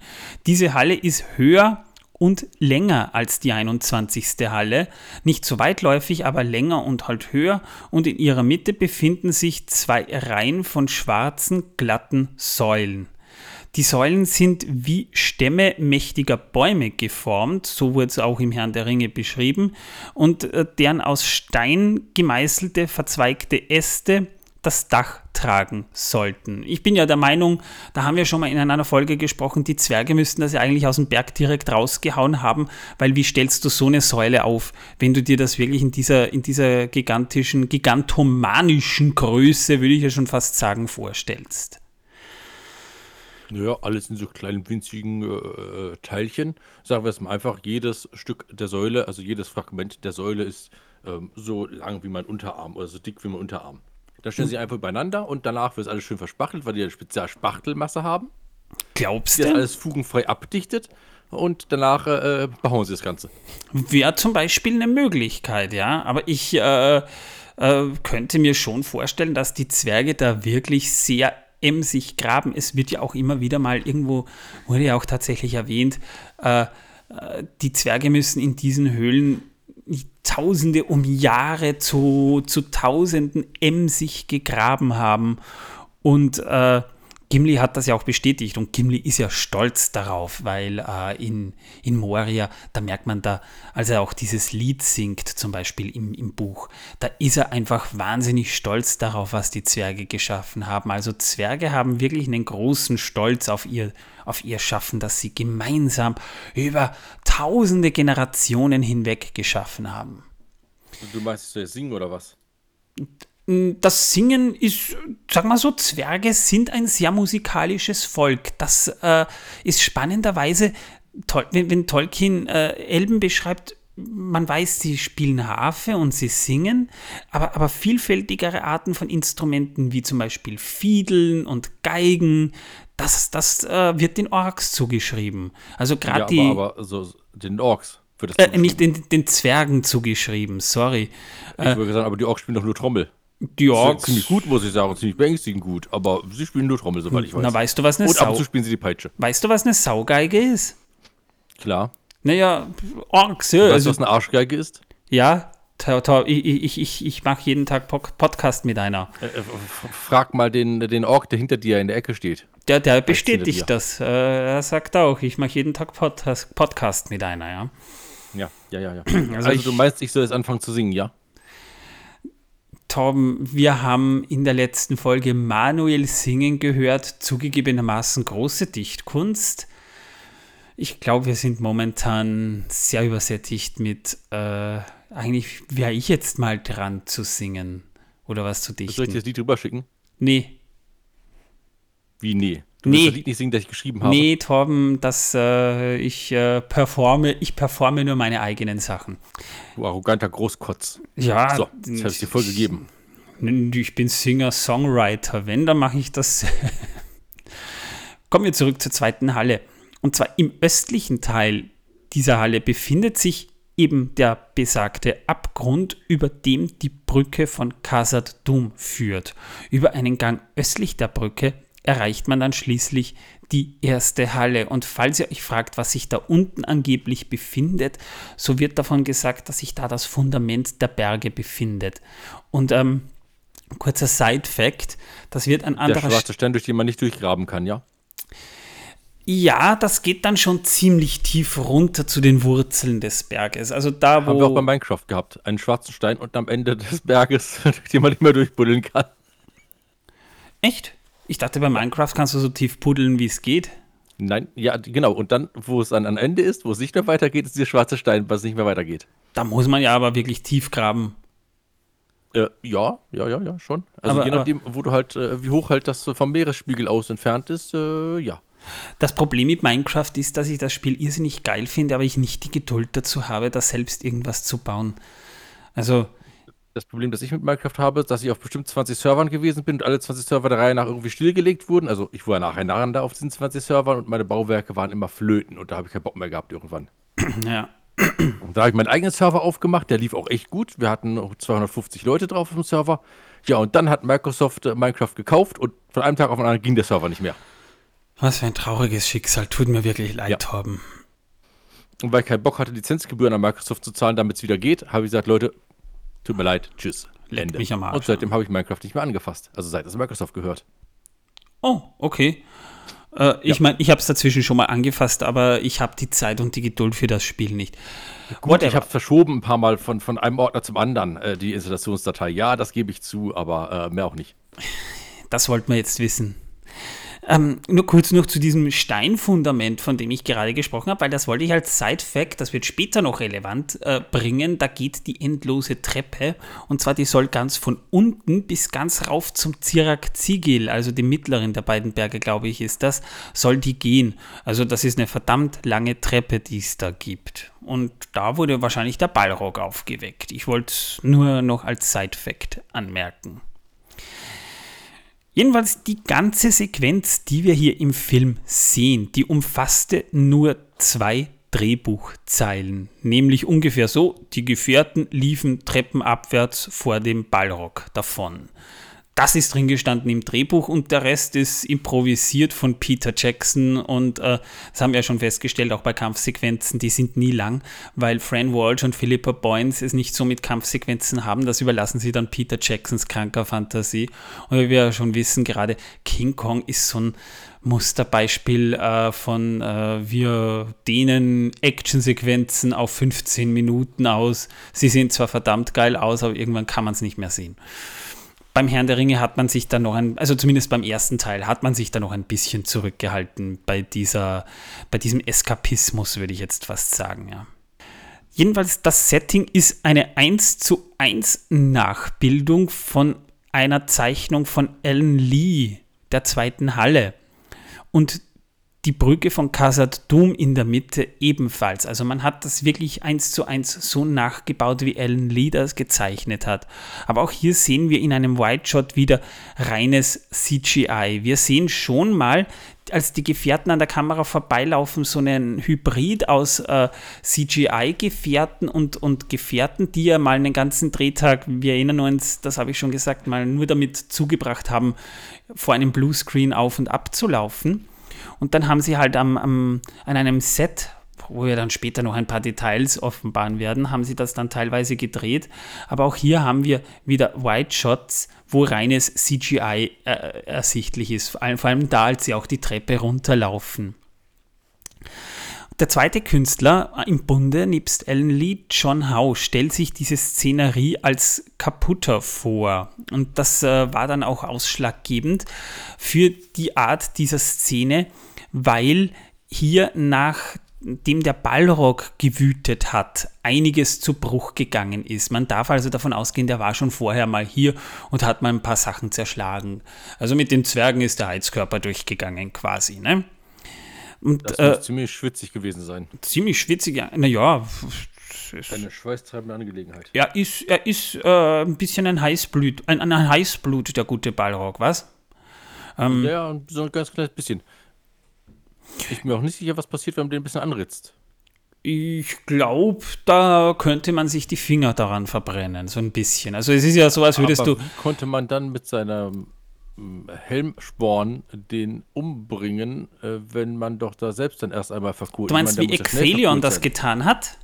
A: Diese Halle ist höher und länger als die 21. Halle, nicht so weitläufig, aber länger und halt höher und in ihrer Mitte befinden sich zwei Reihen von schwarzen, glatten Säulen. Die Säulen sind wie Stämme mächtiger Bäume geformt, so wurde es auch im Herrn der Ringe beschrieben, und äh, deren aus Stein gemeißelte, verzweigte Äste das Dach tragen sollten. Ich bin ja der Meinung, da haben wir schon mal in einer Folge gesprochen, die Zwerge müssten das ja eigentlich aus dem Berg direkt rausgehauen haben, weil wie stellst du so eine Säule auf, wenn du dir das wirklich in dieser, in dieser gigantischen, gigantomanischen Größe, würde ich ja schon fast sagen, vorstellst?
B: Ja, alles in so kleinen winzigen äh, Teilchen. Sagen wir es mal einfach, jedes Stück der Säule, also jedes Fragment der Säule ist ähm, so lang wie mein Unterarm oder so dick wie mein Unterarm. Da stellen sie einfach übereinander und danach wird alles schön verspachtelt, weil die eine Spezialspachtelmasse haben.
A: Glaubst
B: du? alles fugenfrei abdichtet und danach äh, bauen sie das Ganze.
A: Wäre zum Beispiel eine Möglichkeit, ja. Aber ich äh, äh, könnte mir schon vorstellen, dass die Zwerge da wirklich sehr emsig graben. Es wird ja auch immer wieder mal irgendwo, wurde ja auch tatsächlich erwähnt, äh, äh, die Zwerge müssen in diesen Höhlen Tausende um Jahre zu, zu Tausenden emsig gegraben haben. Und äh, Gimli hat das ja auch bestätigt und Gimli ist ja stolz darauf, weil äh, in, in Moria, da merkt man da, als er auch dieses Lied singt, zum Beispiel im, im Buch, da ist er einfach wahnsinnig stolz darauf, was die Zwerge geschaffen haben. Also Zwerge haben wirklich einen großen Stolz auf ihr, auf ihr Schaffen, das sie gemeinsam über tausende Generationen hinweg geschaffen haben.
B: Du meinst, du singen oder was?
A: Das Singen ist, sag mal so, Zwerge sind ein sehr musikalisches Volk. Das äh, ist spannenderweise, wenn, wenn Tolkien äh, Elben beschreibt, man weiß, sie spielen Harfe und sie singen, aber, aber vielfältigere Arten von Instrumenten, wie zum Beispiel Fiedeln und Geigen, das, das äh, wird den Orks zugeschrieben. Also gerade ja, die.
B: Aber so den Orks.
A: Äh, nicht den, den Zwergen zugeschrieben, sorry.
B: Ich würde äh, sagen, aber die Orks spielen doch nur Trommel.
A: Die Orks.
B: Ziemlich gut, muss ich sagen, ziemlich beängstigend gut. Aber sie spielen nur Trommel, soweit ich weiß.
A: Na, weißt du, was eine
B: Und Sau... ab und zu spielen sie die Peitsche.
A: Weißt du, was eine Saugeige ist?
B: Klar.
A: Naja, Orks, ja.
B: Weißt also, du, was eine Arschgeige ist?
A: Ja, ich, ich, ich, ich mache jeden Tag Podcast mit einer. Äh, äh
B: frag mal den, den Ork, der hinter dir in der Ecke steht.
A: Der, der bestätigt das. Äh, er sagt auch, ich mache jeden Tag Podcast mit einer, ja.
B: Ja, ja, ja, ja. Also, also du meinst, ich soll jetzt anfangen zu singen, ja?
A: Tom, wir haben in der letzten Folge Manuel singen gehört, zugegebenermaßen große Dichtkunst. Ich glaube, wir sind momentan sehr übersättigt mit, äh, eigentlich wäre ich jetzt mal dran zu singen oder was zu dichten.
B: Soll ich dir das Lied drüber schicken?
A: Nee.
B: Wie nee?
A: Du nee.
B: das Lied nicht singen, das ich geschrieben habe?
A: Nee, Torben, das, äh, ich, äh, performe, ich performe nur meine eigenen Sachen.
B: Du arroganter Großkotz.
A: Ja.
B: So, jetzt habe ich dir voll gegeben.
A: Ich bin Singer-Songwriter. Wenn, dann mache ich das. Kommen wir zurück zur zweiten Halle. Und zwar im östlichen Teil dieser Halle befindet sich eben der besagte Abgrund, über dem die Brücke von Khazad Dum führt. Über einen Gang östlich der Brücke erreicht man dann schließlich die erste Halle. Und falls ihr euch fragt, was sich da unten angeblich befindet, so wird davon gesagt, dass sich da das Fundament der Berge befindet. Und ähm, kurzer Side-Fact, das wird ein anderer...
B: Der schwarze Stein, durch den man nicht durchgraben kann, ja?
A: Ja, das geht dann schon ziemlich tief runter zu den Wurzeln des Berges. Also da, wo.
B: Haben wir auch bei Minecraft gehabt. Einen schwarzen Stein und am Ende des Berges, durch den man nicht mehr durchbuddeln kann.
A: Echt? Ich dachte, bei Minecraft kannst du so tief puddeln, wie es geht.
B: Nein, ja, genau. Und dann, wo es dann am Ende ist, wo es nicht mehr weitergeht, ist dieser schwarze Stein, was nicht mehr weitergeht.
A: Da muss man ja aber wirklich tief graben.
B: Äh, ja, ja, ja, ja, schon. Also aber, je nachdem, wo du halt, äh, wie hoch halt das vom Meeresspiegel aus entfernt ist, äh, ja.
A: Das Problem mit Minecraft ist, dass ich das Spiel irrsinnig geil finde, aber ich nicht die Geduld dazu habe, da selbst irgendwas zu bauen. Also.
B: Das Problem, das ich mit Minecraft habe, dass ich auf bestimmt 20 Servern gewesen bin und alle 20 Server der Reihe nach irgendwie stillgelegt wurden. Also ich war nacheinander auf diesen 20 Servern und meine Bauwerke waren immer flöten und da habe ich keinen Bock mehr gehabt irgendwann.
A: Ja.
B: Und da habe ich meinen eigenen Server aufgemacht, der lief auch echt gut. Wir hatten 250 Leute drauf auf dem Server. Ja, und dann hat Microsoft äh, Minecraft gekauft und von einem Tag auf den anderen ging der Server nicht mehr.
A: Was für ein trauriges Schicksal. Tut mir wirklich leid, ja. Torben.
B: Und weil ich keinen Bock hatte, Lizenzgebühren an Microsoft zu zahlen, damit es wieder geht, habe ich gesagt, Leute, tut mir leid, tschüss.
A: Ende. Mich am Arsch,
B: Und seitdem habe ich Minecraft nicht mehr angefasst. Also seit es Microsoft gehört.
A: Oh, okay. Äh, ich ja. meine, ich habe es dazwischen schon mal angefasst, aber ich habe die Zeit und die Geduld für das Spiel nicht.
B: Gut, Whatever. ich habe verschoben ein paar Mal von, von einem Ordner zum anderen, äh, die Installationsdatei. Ja, das gebe ich zu, aber äh, mehr auch nicht.
A: Das wollten wir jetzt wissen. Ähm, nur kurz noch zu diesem Steinfundament, von dem ich gerade gesprochen habe, weil das wollte ich als Side-Fact, das wird später noch relevant, äh, bringen. Da geht die endlose Treppe und zwar die soll ganz von unten bis ganz rauf zum Zirak Zigil, also dem mittleren der beiden Berge, glaube ich, ist das, soll die gehen. Also das ist eine verdammt lange Treppe, die es da gibt. Und da wurde wahrscheinlich der Ballrock aufgeweckt. Ich wollte es nur noch als Side-Fact anmerken. Jedenfalls die ganze Sequenz, die wir hier im Film sehen, die umfasste nur zwei Drehbuchzeilen, nämlich ungefähr so, die Gefährten liefen treppenabwärts vor dem Ballrock davon. Das ist drin gestanden im Drehbuch und der Rest ist improvisiert von Peter Jackson und äh, das haben wir ja schon festgestellt, auch bei Kampfsequenzen, die sind nie lang, weil Fran Walsh und Philippa Boyens es nicht so mit Kampfsequenzen haben, das überlassen sie dann Peter Jacksons kranker Fantasie. Und wie wir ja schon wissen, gerade King Kong ist so ein Musterbeispiel äh, von äh, wir dehnen Actionsequenzen auf 15 Minuten aus. Sie sehen zwar verdammt geil aus, aber irgendwann kann man es nicht mehr sehen beim Herrn der Ringe hat man sich dann noch ein, also zumindest beim ersten Teil, hat man sich da noch ein bisschen zurückgehalten bei dieser, bei diesem Eskapismus, würde ich jetzt fast sagen, ja. Jedenfalls, das Setting ist eine 1 zu 1 Nachbildung von einer Zeichnung von Alan Lee, der zweiten Halle. Und die Brücke von Khazad Dum in der Mitte ebenfalls. Also man hat das wirklich eins zu eins so nachgebaut, wie Alan Lee das gezeichnet hat. Aber auch hier sehen wir in einem White Shot wieder reines CGI. Wir sehen schon mal, als die Gefährten an der Kamera vorbeilaufen, so einen Hybrid aus äh, CGI-Gefährten und, und Gefährten, die ja mal einen ganzen Drehtag, wir erinnern uns, das habe ich schon gesagt, mal nur damit zugebracht haben, vor einem Bluescreen auf und ab zu laufen. Und dann haben sie halt am, am, an einem Set, wo wir dann später noch ein paar Details offenbaren werden, haben sie das dann teilweise gedreht. Aber auch hier haben wir wieder White Shots, wo reines CGI äh, ersichtlich ist. Vor allem, da, als sie auch die Treppe runterlaufen. Der zweite Künstler im Bunde, nebst Alan Lee, John Howe, stellt sich diese Szenerie als kaputter vor. Und das äh, war dann auch ausschlaggebend für die Art dieser Szene, weil hier nachdem der Ballrock gewütet hat, einiges zu Bruch gegangen ist. Man darf also davon ausgehen, der war schon vorher mal hier und hat mal ein paar Sachen zerschlagen. Also mit den Zwergen ist der Heizkörper durchgegangen quasi. Ne?
B: Und, das muss äh, ziemlich schwitzig gewesen sein.
A: Ziemlich schwitzig, ja. Naja,
B: Eine schweißtreibende Angelegenheit.
A: er ist, er ist äh, ein bisschen ein Heißblut, ein, ein Heißblut, der gute Balrog, was? Ähm,
B: Ja, so ein ganz kleines bisschen. Ich bin mir auch nicht sicher, was passiert, wenn man den ein bisschen anritzt.
A: Ich glaube, da könnte man sich die Finger daran verbrennen, so ein bisschen. Also es ist ja so, als würdest
B: Aber
A: du.
B: konnte man dann mit seiner ähm, Helmsporn den umbringen, äh, wenn man doch da selbst dann erst einmal verkohlt?
A: Du meinst,
B: meine,
A: wie
B: verkohlt
A: das getan hat?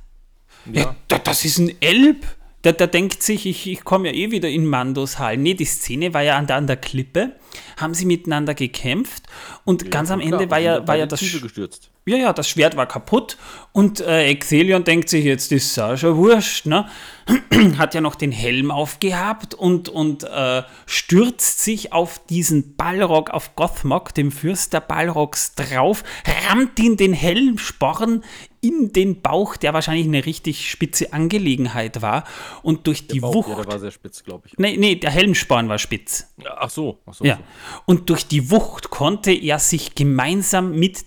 A: Ja,
B: Ja,
A: da, das ist ein Elb. Der, der denkt sich, ich, ich komme ja eh wieder in Mandos Hall. Nee, die Szene war ja an der, an der Klippe, haben sie miteinander gekämpft und ganz am
B: klar,
A: Ende war ja, war ja das, Sch-
B: gestürzt.
A: Ja, ja, das Schwert war kaputt und äh, Exelion denkt sich, jetzt ist Sascha wurscht, ne? Hat ja noch den Helm aufgehabt und, und äh, stürzt sich auf diesen Balrog, auf Gothmog, dem Fürst der Balrogs, drauf, rammt ihn den Helmsporn in den Bauch, der wahrscheinlich eine richtig spitze Angelegenheit war und durch die
B: Bauch,
A: Wucht.
B: Ja, der war sehr spitz, glaube ich.
A: Nee, nee, der Helmsporn war spitz.
B: Ach so, ach so.
A: Ja.
B: so.
A: Und durch die Wucht konnte er sich gemeinsam mit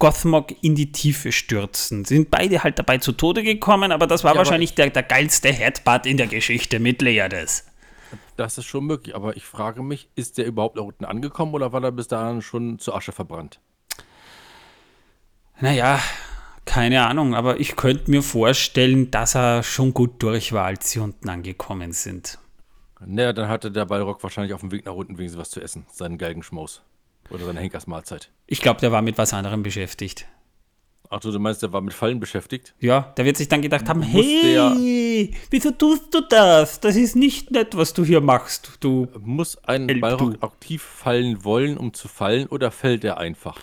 A: Gothmog in die Tiefe stürzen. Sind beide halt dabei zu Tode gekommen, aber das war
B: Ja,
A: wahrscheinlich der, der geilste Headbutt in der Geschichte mit Leades.
B: Das ist schon möglich, aber ich frage mich, ist der überhaupt da unten angekommen oder war er bis dahin schon zur Asche verbrannt?
A: Naja, keine Ahnung, aber ich könnte mir vorstellen, dass er schon gut durch war, als sie unten angekommen sind.
B: Naja, dann hatte der Balrog wahrscheinlich auf dem Weg nach unten wenigstens was zu essen. Seinen Galgenschmaus. Oder seine Henkersmahlzeit.
A: Ich glaube, der war mit was anderem beschäftigt.
B: Ach du, du meinst, der war mit Fallen beschäftigt?
A: Ja, der wird sich dann gedacht haben, hey, wieso tust du das? Das ist nicht nett, was du hier machst, du
B: Muss ein
A: Du.
B: aktiv fallen wollen, um zu fallen, oder fällt er einfach?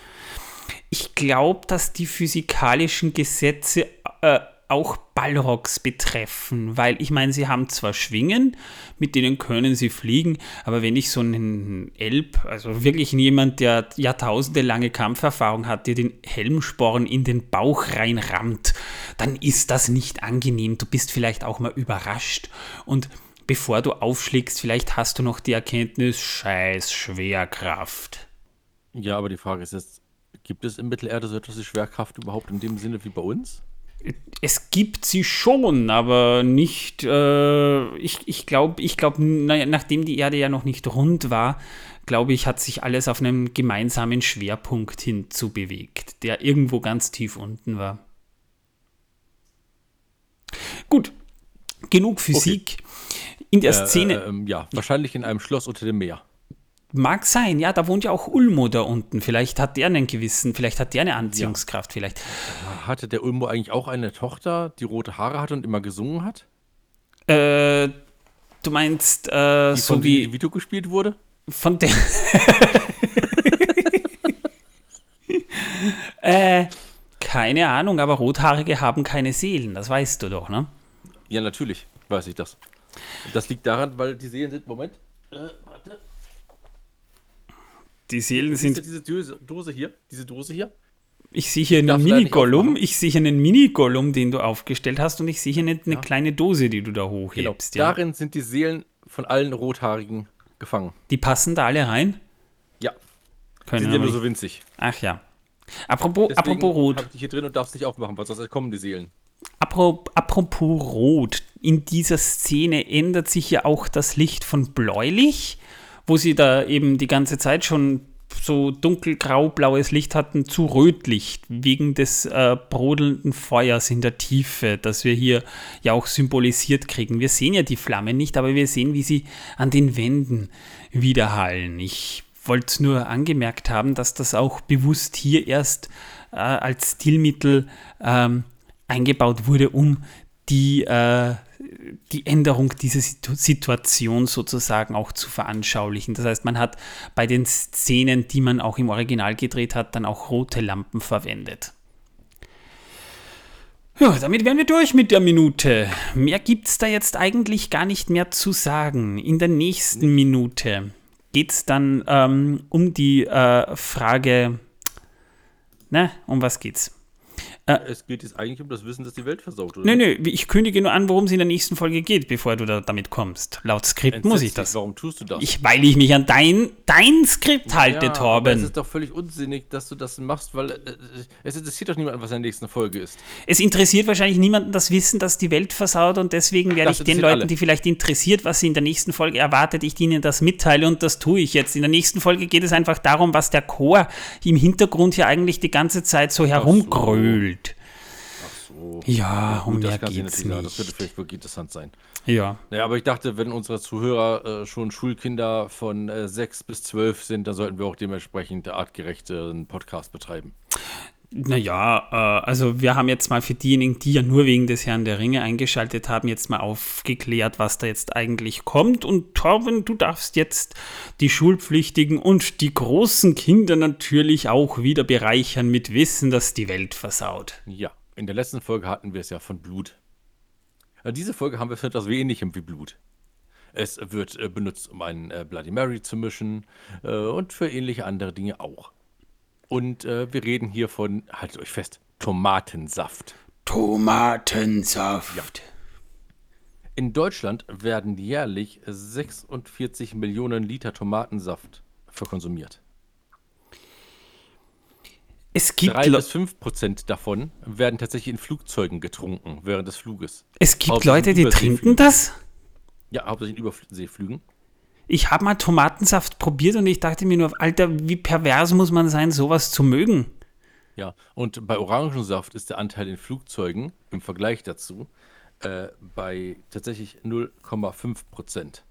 A: Ich glaube, dass die physikalischen Gesetze äh, auch Balrogs betreffen, weil ich meine, sie haben zwar Schwingen, mit denen können sie fliegen, aber wenn ich so einen Elb, also wirklich jemand, der jahrtausende lange Kampferfahrung hat, dir den Helmsporn in den Bauch reinrammt, dann ist das nicht angenehm. Du bist vielleicht auch mal überrascht und bevor du aufschlägst, vielleicht hast du noch die Erkenntnis, scheiß Schwerkraft.
B: Ja, aber die Frage ist jetzt, gibt es in Mittelerde so etwas wie Schwerkraft überhaupt in dem Sinne wie bei uns?
A: Es gibt sie schon, aber nicht, äh, ich, ich glaube, ich glaub, naja, nachdem die Erde ja noch nicht rund war, glaube ich, hat sich alles auf einen gemeinsamen Schwerpunkt hinzubewegt, der irgendwo ganz tief unten war. Gut, genug Physik. In der Szene
B: Äh, ähm, ja, wahrscheinlich in einem Schloss unter dem Meer.
A: Mag sein, ja, da wohnt ja auch Ulmo da unten. Vielleicht hat der einen gewissen, vielleicht hat der eine Anziehungskraft, vielleicht.
B: Hatte der Ulmo eigentlich auch eine Tochter, die rote Haare hatte und immer gesungen hat?
A: Äh, du meinst, äh,
B: Die
A: so
B: von
A: wie
B: Vito gespielt wurde?
A: Von der. äh, keine Ahnung, aber Rothaarige haben keine Seelen, das weißt du doch, ne?
B: Ja, natürlich weiß ich das. Das liegt daran, weil die Seelen sind, Moment, äh, warte.
A: Die Seelen sind.
B: diese Dose, Dose hier? Diese Dose hier?
A: Ich sehe hier einen
B: darf
A: Mini-Gollum, ich sehe hier einen Mini-Gollum, den du aufgestellt hast, und ich sehe hier eine, eine
B: Ja.
A: kleine Dose, die du da
B: Genau.
A: hochhebst. Ja.
B: Darin sind die Seelen von allen Rothaarigen gefangen.
A: Die passen da alle rein?
B: Ja, die
A: Können
B: sind ja nur so winzig.
A: Ach ja. Apropos,
B: Deswegen
A: apropos Rot.
B: ich hier drin und darfst nicht aufmachen, weil sonst kommen die Seelen.
A: Apropos Rot, in dieser Szene ändert sich ja auch das Licht von bläulich, wo sie da eben die ganze Zeit schon so dunkelgrau-blaues Licht hatten, zu Rötlicht, wegen des äh, brodelnden Feuers in der Tiefe, das wir hier ja auch symbolisiert kriegen. Wir sehen ja die Flammen nicht, aber wir sehen, wie sie an den Wänden widerhallen. Ich wollte es nur angemerkt haben, dass das auch bewusst hier erst äh, als Stilmittel ähm, eingebaut wurde, um die, äh, die Änderung dieser Situ Situation sozusagen auch zu veranschaulichen. Das heißt, man hat bei den Szenen, die man auch im Original gedreht hat, dann auch rote Lampen verwendet. Ja, damit wären wir durch mit der Minute. Mehr gibt es da jetzt eigentlich gar nicht mehr zu sagen. In der nächsten Minute geht es dann ähm, um die äh, Frage, ne, um was geht's?
B: Äh, es geht jetzt eigentlich um das Wissen, dass die Welt versaut,
A: oder? Nö, nö, ich kündige nur an, worum es in der nächsten Folge geht, bevor du da damit kommst. Laut Skript Entsetzt muss ich das.
B: Warum tust du das?
A: Ich, weil ich mich an dein, dein Skript halte, ja, Torben.
B: es ist doch völlig unsinnig, dass du das machst, weil äh, es interessiert doch niemanden, was in der nächsten Folge ist.
A: Es interessiert wahrscheinlich niemanden das Wissen, dass die Welt versaut und deswegen werde ich den Leuten, alle. die vielleicht interessiert, was sie in der nächsten Folge erwartet, ich ihnen das mitteile und das tue ich jetzt. In der nächsten Folge geht es einfach darum, was der Chor im Hintergrund hier eigentlich die ganze Zeit so herumgrölt. Ja, um
B: mehr das geht's nicht. Das würde vielleicht wirklich interessant sein.
A: Ja.
B: Naja, aber ich dachte, wenn unsere Zuhörer äh, schon Schulkinder von äh, 6 bis 12 sind, dann sollten wir auch dementsprechend artgerechten Podcast betreiben.
A: Naja, äh, also wir haben jetzt mal für diejenigen, die ja nur wegen des Herrn der Ringe eingeschaltet haben, jetzt mal aufgeklärt, was da jetzt eigentlich kommt. Und Torben, du darfst jetzt die Schulpflichtigen und die großen Kinder natürlich auch wieder bereichern mit Wissen, dass die Welt versaut.
B: Ja. In der letzten Folge hatten wir es ja von Blut. In diese Folge haben wir es mit etwas Ähnlichem wie Blut. Es wird äh, benutzt, um einen äh, Bloody Mary zu mischen äh, und für ähnliche andere Dinge auch. Und äh, wir reden hier von, haltet euch fest, Tomatensaft.
A: Tomatensaft. Ja.
B: In Deutschland werden jährlich 46 Millionen Liter Tomatensaft verkonsumiert.
A: Es gibt
B: Drei bis fünf Prozent davon werden tatsächlich in Flugzeugen getrunken während des Fluges.
A: Es gibt Leute, die trinken das?
B: Ja, hauptsächlich in Überseeflügen.
A: Ich habe mal Tomatensaft probiert und ich dachte mir nur, Alter, wie pervers muss man sein, sowas zu mögen?
B: Ja, und bei Orangensaft ist der Anteil in Flugzeugen im Vergleich dazu äh, bei tatsächlich 0,5 Prozent.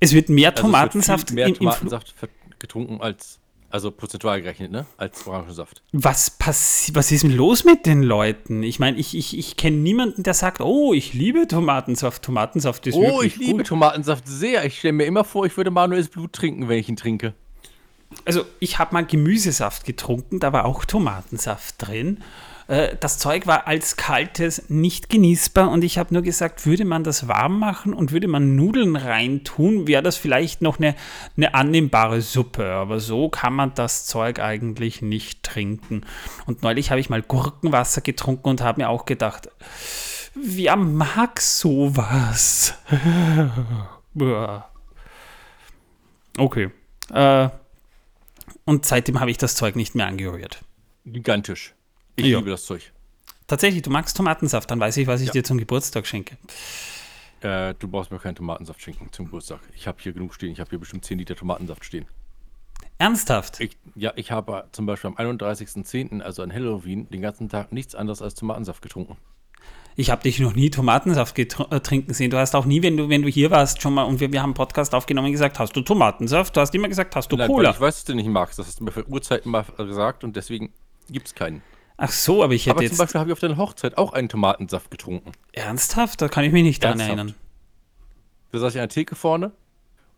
A: Es wird mehr Tomatensaft,
B: also es wird mehr Tomatensaft getrunken als also prozentual gerechnet, ne? Als Orangensaft.
A: Was, passiert? was ist denn los mit den Leuten? Ich meine, ich, ich, ich kenne niemanden, der sagt, oh, ich liebe Tomatensaft. Tomatensaft ist
B: Oh, ich liebe gut. Tomatensaft sehr. Ich stelle mir immer vor, ich würde Manuels Blut trinken, wenn ich ihn trinke.
A: Also, ich habe mal Gemüsesaft getrunken, da war auch Tomatensaft drin. Äh, das Zeug war als kaltes nicht genießbar und ich habe nur gesagt, würde man das warm machen und würde man Nudeln reintun, wäre das vielleicht noch eine, eine annehmbare Suppe. Aber so kann man das Zeug eigentlich nicht trinken. Und neulich habe ich mal Gurkenwasser getrunken und habe mir auch gedacht, wer mag sowas? okay. Äh, und seitdem habe ich das Zeug nicht mehr angerührt.
B: Gigantisch. Ich ja. liebe das Zeug.
A: Tatsächlich, du magst Tomatensaft, dann weiß ich, was ich ja. dir zum Geburtstag schenke.
B: Äh, du brauchst mir keinen Tomatensaft schenken zum Geburtstag. Ich habe hier genug stehen. Ich habe hier bestimmt 10 Liter Tomatensaft stehen.
A: Ernsthaft?
B: Ich, ja, ich habe zum Beispiel am 31.10., also an Halloween, den ganzen Tag nichts anderes als Tomatensaft getrunken.
A: Ich habe dich noch nie Tomatensaft äh, trinken sehen. Du hast auch nie, wenn du, wenn du hier warst, schon mal und wir, wir haben einen Podcast aufgenommen, gesagt, hast du Tomatensaft? Du hast immer gesagt, hast du Nein, Cola.
B: ich weiß, dass du nicht magst. Das hast du mir für Uhrzeiten mal gesagt und deswegen gibt es keinen.
A: Ach so, aber ich hätte aber jetzt.
B: Zum Beispiel habe ich auf deiner Hochzeit auch einen Tomatensaft getrunken.
A: Ernsthaft? Da kann ich mich nicht dran erinnern.
B: Da saß ich an der Theke vorne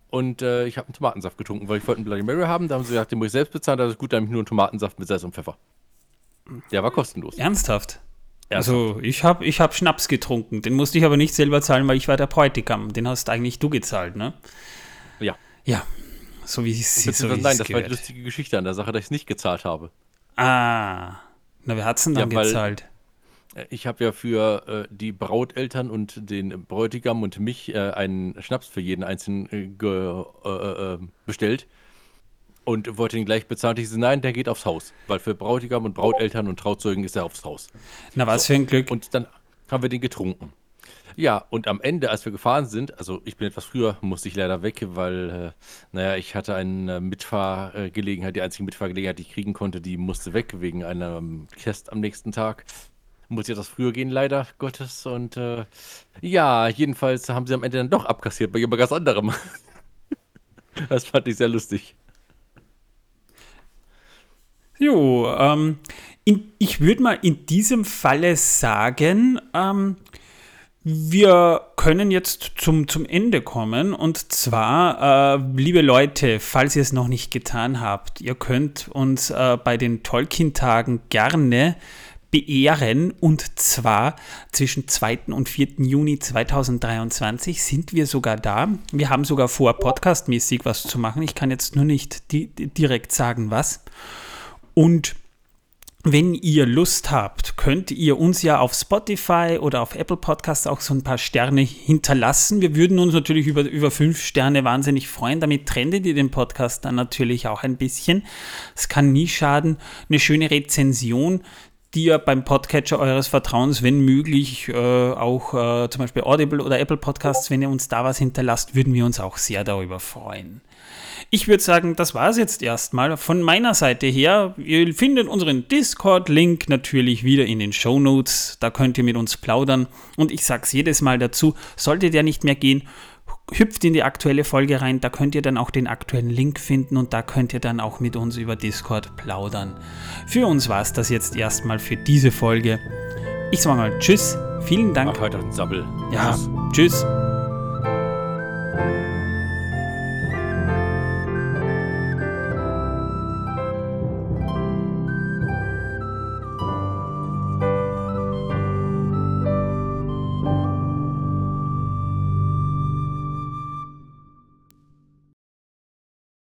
B: und äh, ich habe einen Tomatensaft getrunken, weil ich wollte einen Bloody Mary haben. Da haben sie gesagt, den muss ich selbst bezahlen. Da ist gut, da habe ich nur einen Tomatensaft mit Salz und Pfeffer. Der war kostenlos.
A: Ernsthaft? Ernsthaft. Also ich habe ich hab Schnaps getrunken. Den musste ich aber nicht selber zahlen, weil ich war der Bräutigam. Den hast eigentlich du gezahlt, ne?
B: Ja.
A: Ja. So wie es so
B: Nein, das gehört. war die lustige Geschichte an der Sache, dass ich es nicht gezahlt habe.
A: Ah. Na, wer hat es denn dann ja, gezahlt?
B: Äh, ich habe ja für äh, die Brauteltern und den Bräutigam und mich äh, einen Schnaps für jeden einzelnen äh, äh, äh, bestellt und wollte ihn gleich bezahlen. Ich so, nein, der geht aufs Haus, weil für Bräutigam und Brauteltern und Trauzeugen ist er aufs Haus.
A: Na, was so. für ein Glück.
B: Und dann haben wir den getrunken. Ja, und am Ende, als wir gefahren sind, also ich bin etwas früher, musste ich leider weg, weil, äh, naja, ich hatte eine Mitfahrgelegenheit, die einzige Mitfahrgelegenheit, die ich kriegen konnte, die musste weg wegen einem Test am nächsten Tag. Muss ich etwas früher gehen, leider Gottes. Und äh, ja, jedenfalls haben sie am Ende dann doch abkassiert bei jemand ganz anderem. das fand ich sehr lustig.
A: Jo, ähm, in, ich würde mal in diesem Falle sagen, ähm, wir können jetzt zum, zum Ende kommen und zwar, äh, liebe Leute, falls ihr es noch nicht getan habt, ihr könnt uns äh, bei den Tolkien-Tagen gerne beehren und zwar zwischen 2. und 4. Juni 2023 sind wir sogar da. Wir haben sogar vor, podcastmäßig was zu machen. Ich kann jetzt nur nicht di direkt sagen, was. Und wenn ihr Lust habt, könnt ihr uns ja auf Spotify oder auf Apple Podcasts auch so ein paar Sterne hinterlassen. Wir würden uns natürlich über, über fünf Sterne wahnsinnig freuen. Damit trendet ihr den Podcast dann natürlich auch ein bisschen. Es kann nie schaden. Eine schöne Rezension, die ihr beim Podcatcher eures Vertrauens, wenn möglich, äh, auch äh, zum Beispiel Audible oder Apple Podcasts, wenn ihr uns da was hinterlasst, würden wir uns auch sehr darüber freuen. Ich würde sagen, das war es jetzt erstmal von meiner Seite her. Ihr findet unseren Discord-Link natürlich wieder in den Show Notes. Da könnt ihr mit uns plaudern. Und ich sage es jedes Mal dazu, sollte der nicht mehr gehen, hüpft in die aktuelle Folge rein. Da könnt ihr dann auch den aktuellen Link finden und da könnt ihr dann auch mit uns über Discord plaudern. Für uns war es das jetzt erstmal für diese Folge. Ich sage mal Tschüss, vielen Dank.
B: Ach, heute ein Sabbel.
A: Ja, tschüss. tschüss.